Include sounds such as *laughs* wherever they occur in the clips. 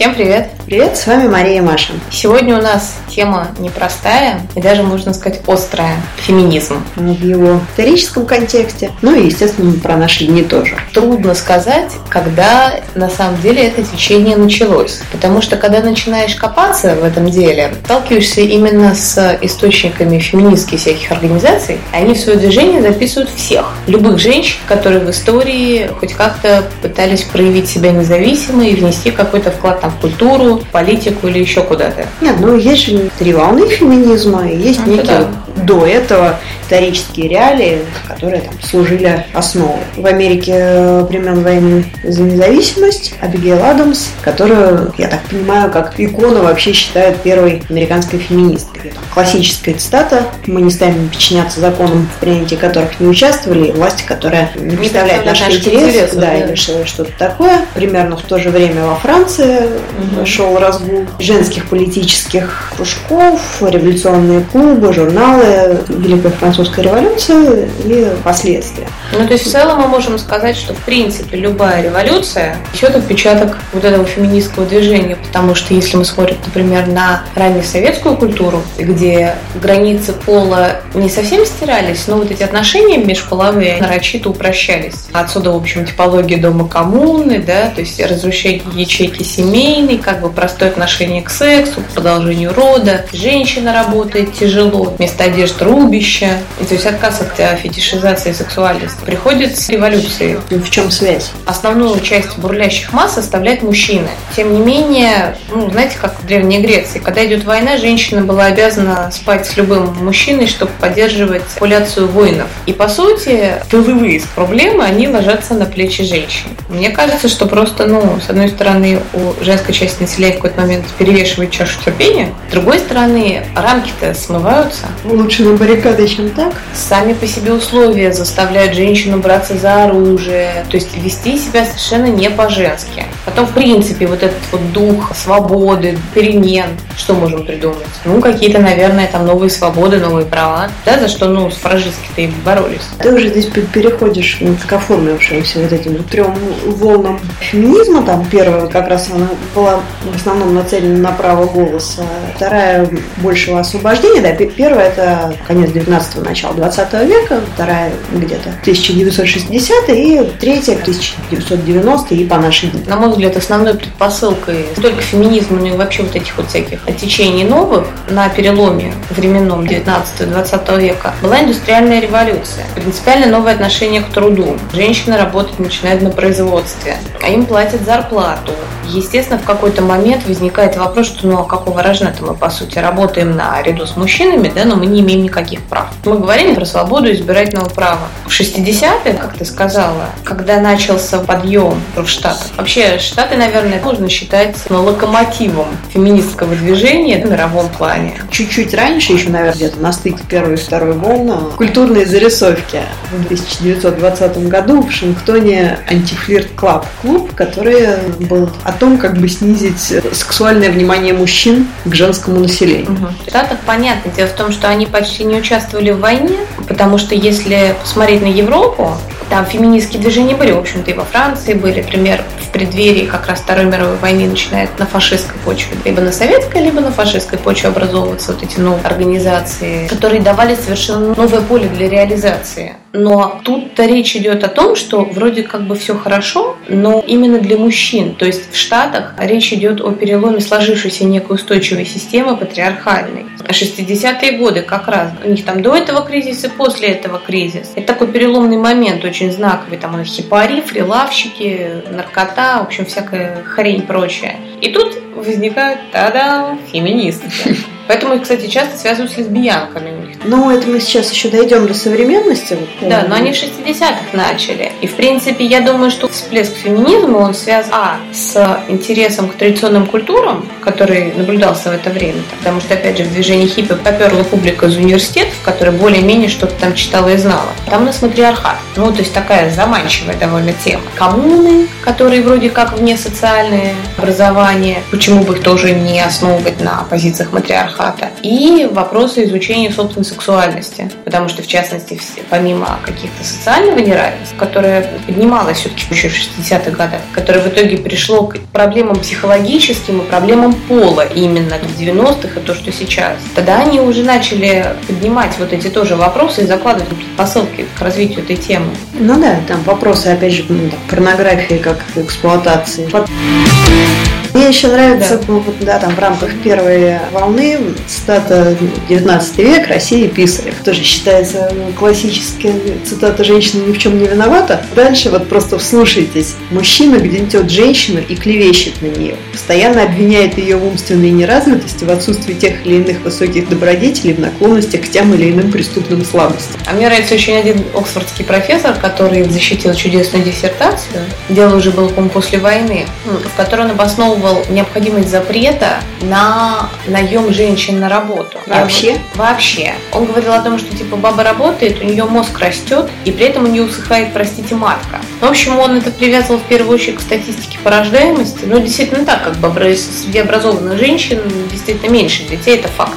Всем привет! Привет, с вами Мария и Маша. Сегодня у нас тема непростая и даже, можно сказать, острая – феминизм. В его историческом контексте, ну и, естественно, про наши дни тоже. Трудно сказать, когда на самом деле это течение началось. Потому что, когда начинаешь копаться в этом деле, сталкиваешься именно с источниками феминистских всяких организаций. Они в свое движение записывают всех. Любых женщин, которые в истории хоть как-то пытались проявить себя независимо и внести какой-то вклад там, в культуру, политику или еще куда-то. Нет, ну есть же три волны феминизма, есть Ну, некие да. до этого исторические реалии, которые там служили основой. В Америке э, времен войны за независимость Абигейл Адамс, которую, я так понимаю, как икону вообще считают первой американской феминисткой. Там классическая цитата «Мы не станем подчиняться законам, в принятии которых не участвовали, и власти, которая не представляет наши интересы, интересов, да, да. или что- что-то такое. Примерно в то же время во Франции Мгм. шел разгул женских политических кружков, революционные клубы, журналы, Великая Французская революция и последствия. Ну, то есть в целом мы можем сказать, что в принципе любая революция несет отпечаток вот этого феминистского движения, потому что если мы смотрим, например, на раннюю советскую культуру, где границы пола не совсем стирались, но вот эти отношения межполовые нарочито упрощались. Отсюда, в общем, типология дома коммуны, да, то есть разрушение ячейки семейной, как бы простое отношение к сексу, к продолжению рода, женщина работает тяжело, вместо одежды рубище, и то есть отказ от э, фетишизации сексуальности приходит с революцией. В чем связь? Основную часть бурлящих масс составляют мужчины. Тем не менее, ну, знаете, как в Древней Греции, когда идет война, женщина была обязана спать с любым мужчиной, чтобы поддерживать популяцию воинов. И, по сути, тыловые проблемы, они ложатся на плечи женщин. Мне кажется, что просто, ну, с одной стороны, у женской части населения в какой-то момент перевешивает чашу терпения, с другой стороны, рамки-то смываются. Лучше на баррикады, чем так? Сами по себе условия заставляют женщину браться за оружие, то есть вести себя совершенно не по-женски. Потом, в принципе, вот этот вот дух свободы, перемен, что можем придумать? Ну, какие-то, наверное, там новые свободы, новые права, да, за что, ну, суфражистки-то и боролись. Ты уже здесь пе- переходишь к оформившимся вот этим трем волнам феминизма. Там первая как раз она была в основном нацелена на право голоса. Вторая большего освобождения. Да, пе- первая это конец 19-го, начало 20 века. Вторая где-то 1960 и третья 1990 и по наши дни. На мой взгляд, основной предпосылкой не только феминизма, но и вообще вот этих вот всяких течений новых на переломе временном 19-20 века была индустриальная революция. Принципиально новое отношение к труду. Женщины работать начинают на производстве, а им платят зарплату. Естественно, в какой-то момент возникает вопрос, что ну а какого рожна-то мы, по сути, работаем наряду с мужчинами, да, но мы не имеем никаких прав. Мы говорим про свободу избирательного права. В 60-е, как ты сказала, когда начался подъем в Штатах, вообще Штаты, наверное, можно считать ну, локомотивом феминистского движения в мировом плане. Чуть-чуть раньше, еще, наверное, где-то на стыке первой и второй волны, культурные зарисовки. В 1920 году в Вашингтоне антифлирт клаб. Клуб, который был о том, как бы снизить сексуальное внимание мужчин к женскому населению. В Штатах понятно. Дело в том, что они почти не участвовали в войне, потому что если посмотреть на Европу, там феминистские движения были, в общем-то, и во Франции были, например, в преддверии как раз Второй мировой войны начинает на фашистской почве, либо на советской, либо на фашистской почве образовываться вот эти новые организации, которые давали совершенно новое поле для реализации. Но тут-то речь идет о том, что вроде как бы все хорошо, но именно для мужчин. То есть в Штатах речь идет о переломе сложившейся некой устойчивой системы патриархальной. 60-е годы как раз. У них там до этого кризиса и после этого кризис. Это такой переломный момент, очень знаковый. Там хипари, фрилавщики, наркота, в общем, всякая хрень прочая. И тут возникают, та-да, феминистки. Поэтому, кстати, часто связывают с лесбиянками у них. Ну, это мы сейчас еще дойдем до современности. Вот, Да, но они в 60-х начали. И, в принципе, я думаю, что всплеск феминизма, он связан, а, с интересом к традиционным культурам, который наблюдался в это время. Потому что, опять же, в движении хиппи поперла публика из университетов, которая более-менее что-то там читала и знала. Там у нас матриархат. Ну, то есть такая заманчивая довольно тема. Коммуны, которые вроде как вне социальные образования. Почему бы их тоже не основывать на позициях матриархата? Патриархата, и вопросы изучения собственной сексуальности, потому что, в частности, помимо каких-то социального неравенства, которое поднималось все-таки еще в 60-х годах, которое в итоге пришло к проблемам психологическим и проблемам пола именно в 90-х и то, что сейчас, тогда они уже начали поднимать вот эти тоже вопросы и закладывать предпосылки к развитию этой темы. Ну да, там вопросы, опять же, ну, порнографии как эксплуатации. Мне еще нравится, да. Ну, да, там в рамках первой волны цитата 19 век Россия Писарев. Тоже считается ну, классическая цитата «Женщина ни в чем не виновата». Дальше вот просто вслушайтесь. Мужчина гнетет женщину и клевещет на нее. Постоянно обвиняет ее в умственной неразвитости, в отсутствии тех или иных высоких добродетелей, в наклонностях к тем или иным преступным слабостям. А мне нравится очень один оксфордский профессор, который защитил чудесную диссертацию. Дело уже было, по-моему, после войны, в которой он обосновывал необходимость запрета на наем женщин на работу. Вообще? Я, вообще. Он говорил о том, что типа баба работает, у нее мозг растет, и при этом у нее усыхает, простите, матка. В общем, он это привязывал в первую очередь к статистике по рождаемости. Ну, действительно так, как бы среди образованных женщин действительно меньше детей, это факт.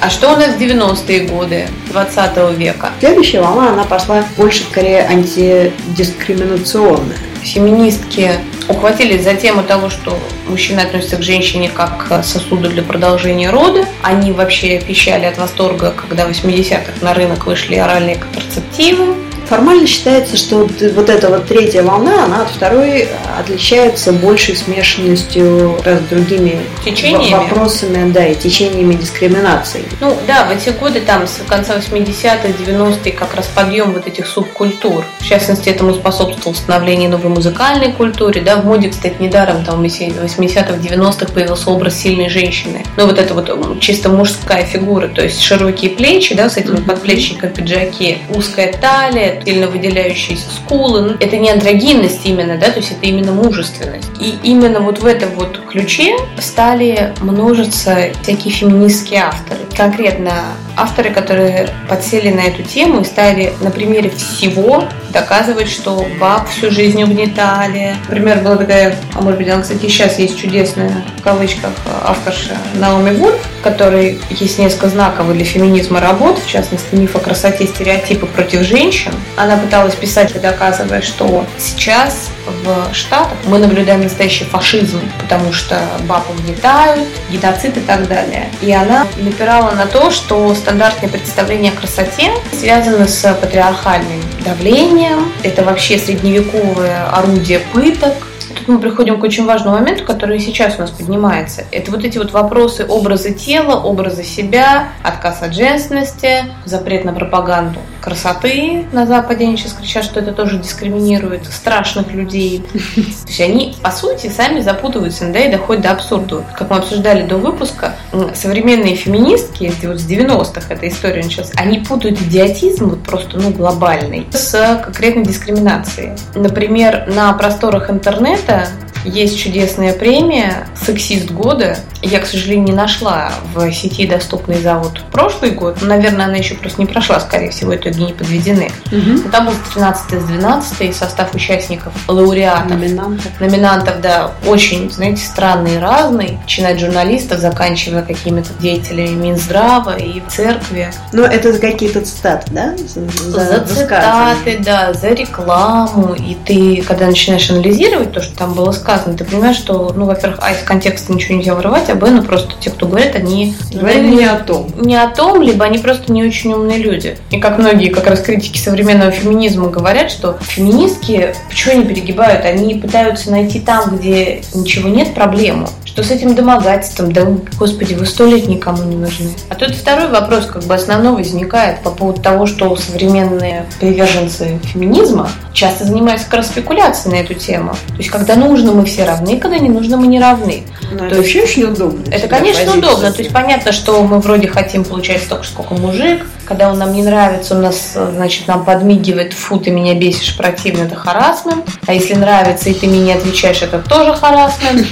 А что у нас в 90-е годы 20 века? Следующая волна, она пошла больше скорее антидискриминационная. Феминистки ухватились за тему того, что мужчина относится к женщине как к сосуду для продолжения рода. Они вообще пищали от восторга, когда в 80-х на рынок вышли оральные контрацептивы. Формально считается, что вот эта вот третья волна, она от второй отличается большей смешанностью с другими течениями. вопросами, да, и течениями дискриминации. Ну да, в эти годы, там, с конца 80-х, 90-х, как раз подъем вот этих субкультур. В частности, этому способствовало становление новой музыкальной культуры, да, в моде, кстати, недаром, там, в 80-х, 90-х появился образ сильной женщины. Ну, вот это вот чисто мужская фигура, то есть широкие плечи, да, с этими подплечниками пиджаки, узкая талия, сильно выделяющиеся скулы. Ну, это не андрогинность именно, да, то есть это именно мужественность. И именно вот в этом вот ключе стали множиться всякие феминистские авторы. Конкретно авторы, которые подсели на эту тему и стали на примере всего доказывать, что баб всю жизнь угнетали. Например, была такая, а может быть, она, кстати, сейчас есть чудесная, в кавычках, авторша Наоми Вульф, которой есть несколько знаковых для феминизма работ, в частности, миф о красоте, стереотипы против женщин. Она пыталась писать, доказывая, что сейчас в Штатах мы наблюдаем настоящий фашизм, потому что баб угнетают, геноцид и так далее. И она напирала на то, что стандартные представления о красоте связаны с патриархальным давлением, это вообще средневековое орудие пыток, тут мы приходим к очень важному моменту, который сейчас у нас поднимается. Это вот эти вот вопросы образа тела, образа себя, отказ от женственности, запрет на пропаганду красоты на Западе. Они сейчас кричат, что это тоже дискриминирует страшных людей. *laughs* То есть они, по сути, сами запутываются да, и доходят до абсурда. Как мы обсуждали до выпуска, современные феминистки, вот с 90-х эта история началась, они путают идиотизм вот просто ну, глобальный с конкретной дискриминацией. Например, на просторах интернета есть чудесная премия «Сексист года». Я, к сожалению, не нашла в сети доступный за вот прошлый год. Наверное, она еще просто не прошла, скорее всего, итоги не подведены. Угу. Там был с 13 с 12 состав участников, лауреатов. Номинантов. Номинантов, да, очень, знаете, странный и разный. Начиная от журналистов, заканчивая какими-то деятелями Минздрава и церкви. Но это за какие-то цитаты, да? За, за цитаты, да, за рекламу. И ты, когда начинаешь анализировать то, что там было сказано, сказано, ты понимаешь, что, ну, во-первых, а из контекста ничего нельзя вырывать, а б, ну, просто те, кто говорят, они... Говорили не о том. Не о том, либо они просто не очень умные люди. И как многие как раз критики современного феминизма говорят, что феминистки, почему они перегибают? Они пытаются найти там, где ничего нет, проблему что с этим домогательством, да, господи, вы сто лет никому не нужны. А тут второй вопрос, как бы основной возникает по поводу того, что современные приверженцы феминизма часто занимаются как раз спекуляцией на эту тему. То есть, когда нужно, мы все равны, когда не нужно, мы не равны. Но ну, это вообще очень удобно. Это, конечно, удобно. То есть, понятно, что мы вроде хотим получать столько, сколько мужик, когда он нам не нравится, он нас, значит, нам подмигивает, фу, ты меня бесишь, противно, это харасмент. А если нравится, и ты мне не отвечаешь, это тоже харасмент.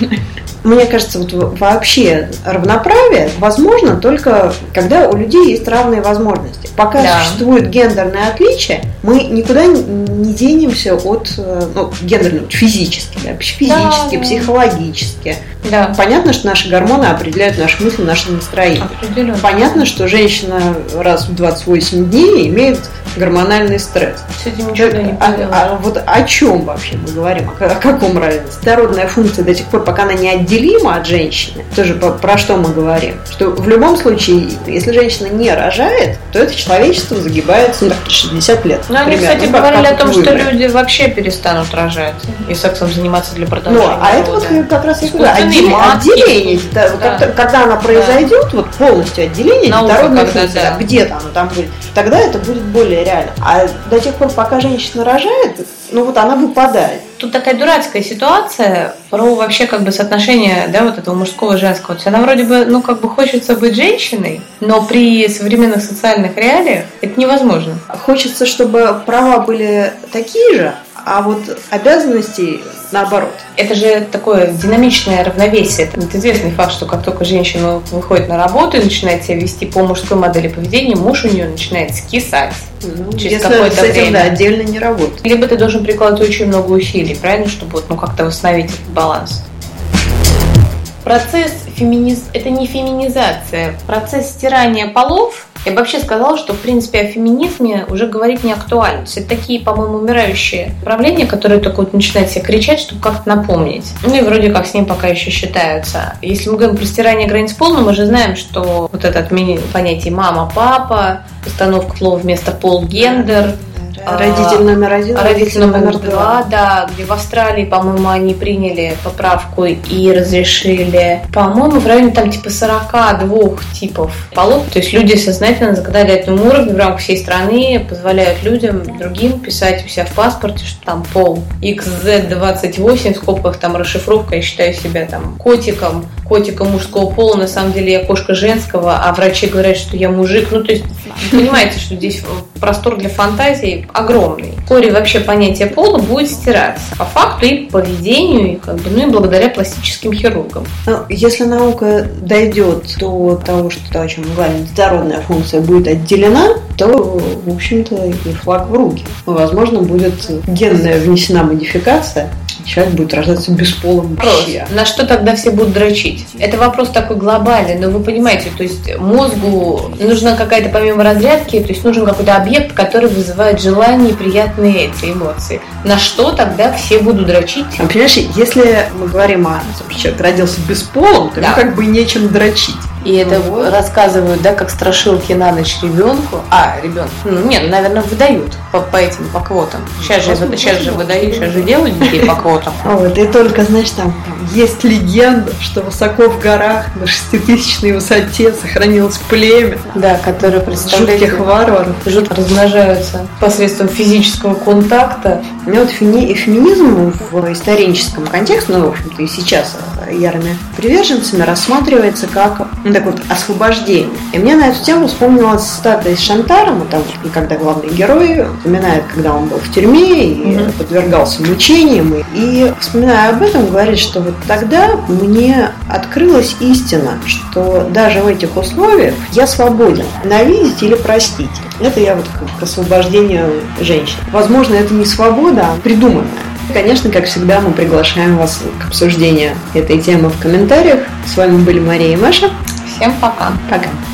Мне кажется, вот вообще равноправие возможно только когда у людей есть равные возможности. Пока да. существует гендерное отличие, мы никуда не денемся от э, ну, гендерного, физически, да, физически, да, психологически. Да. Понятно, что наши гормоны определяют наши мысли, наше настроение. Определенно. Понятно, что женщина раз в 28 дней имеет гормональный стресс. С этим ничего так, не а, а вот о чем вообще мы говорим? О, о каком равенстве? Дородная функция до тех пор, пока она неотделима от женщины, тоже по, про что мы говорим? Что в любом случае, если женщина не рожает, то это человечество загибается ну, 60 лет. Ну, они, кстати, говорили о том, что люди вообще перестанут рожать и сексом заниматься для продолжения Ну, а это вот как раз я говорю, отделение. отделение да, да. Когда, она произойдет, да. вот полностью отделение Наука, функции, да. где-то оно там будет, тогда это будет более реально. А до тех пор, пока женщина рожает, ну вот она выпадает. Тут такая дурацкая ситуация про вообще как бы соотношение, да, вот этого мужского и женского. То есть она вроде бы, ну как бы хочется быть женщиной, но при современных социальных реалиях это невозможно. Хочется, чтобы права были такие же, а вот обязанностей наоборот. Это же такое динамичное равновесие. Это известный факт, что как только женщина выходит на работу и начинает себя вести по мужской модели поведения, муж у нее начинает скисать. Ну, через какое-то время. Да, отдельно не работать. Либо ты должен прикладывать очень много усилий, правильно, чтобы вот, ну, как-то восстановить этот баланс. Процесс феминиз... это не феминизация, процесс стирания полов я бы вообще сказала, что, в принципе, о феминизме уже говорить не актуально. То это такие, по-моему, умирающие правления, которые только вот начинают себе кричать, чтобы как-то напомнить. Ну и вроде как с ним пока еще считаются. Если мы говорим про стирание границ пола, мы же знаем, что вот это понятие мама, папа, установка слова вместо пол, гендер – родитель номер один. Родитель номер два, да, где в Австралии, по-моему, они приняли поправку и разрешили, по-моему, в районе там типа 42 типов полов. То есть люди сознательно на законодательном уровне в рамках всей страны позволяют людям, другим писать у себя в паспорте, что там пол XZ28, в скобках там расшифровка, я считаю себя там котиком, котиком мужского пола, на самом деле я кошка женского, а врачи говорят, что я мужик. Ну, то есть, понимаете, что здесь простор для фантазии огромный. Вскоре вообще понятие пола будет стираться. По факту и поведению, и как бы, ну и благодаря пластическим хирургам. Ну, если наука дойдет до того, что то, о чем мы говорим, здоровная функция будет отделена, то, в общем-то, и флаг в руки. Возможно, будет генная внесена модификация, человек будет рождаться бесполым вообще. На что тогда все будут дрочить? Это вопрос такой глобальный, но вы понимаете, то есть мозгу нужна какая-то помимо разрядки, то есть нужен какой-то объект, который вызывает желание и приятные эти эмоции. На что тогда все будут дрочить? А, понимаешь, если мы говорим о том, что человек родился бесполым, то да. ему как бы нечем дрочить. И это вот. рассказывают, да, как страшилки на ночь ребенку. А, ребенку. Ну, нет, наверное, выдают по, по этим, по квотам. Сейчас же, сейчас же выдают, сейчас же делают детей по квотам. *laughs* Вот, и только, знаешь, там, там есть легенда, что высоко в горах на шеститысячной высоте сохранилось племя. Да, которое представляет... Жутких варваров. Жутко размножаются посредством физического контакта. Ну вот феми... феминизм в историческом контексте, ну, в общем-то, и сейчас ярыми приверженцами рассматривается как ну, так вот, освобождение. И мне на эту тему вспомнилась цитата из Шантара, мы там, когда главный герой упоминает, когда он был в тюрьме и mm-hmm. подвергался мучениям. И, и вспоминая об этом, говорит, что вот тогда мне открылась истина, что даже в этих условиях я свободен ненавидеть или простить. Это я вот к освобождению женщин. Возможно, это не свобода, а придуманная. Конечно, как всегда, мы приглашаем вас к обсуждению этой темы в комментариях. С вами были Мария и Маша. Всем пока. Пока.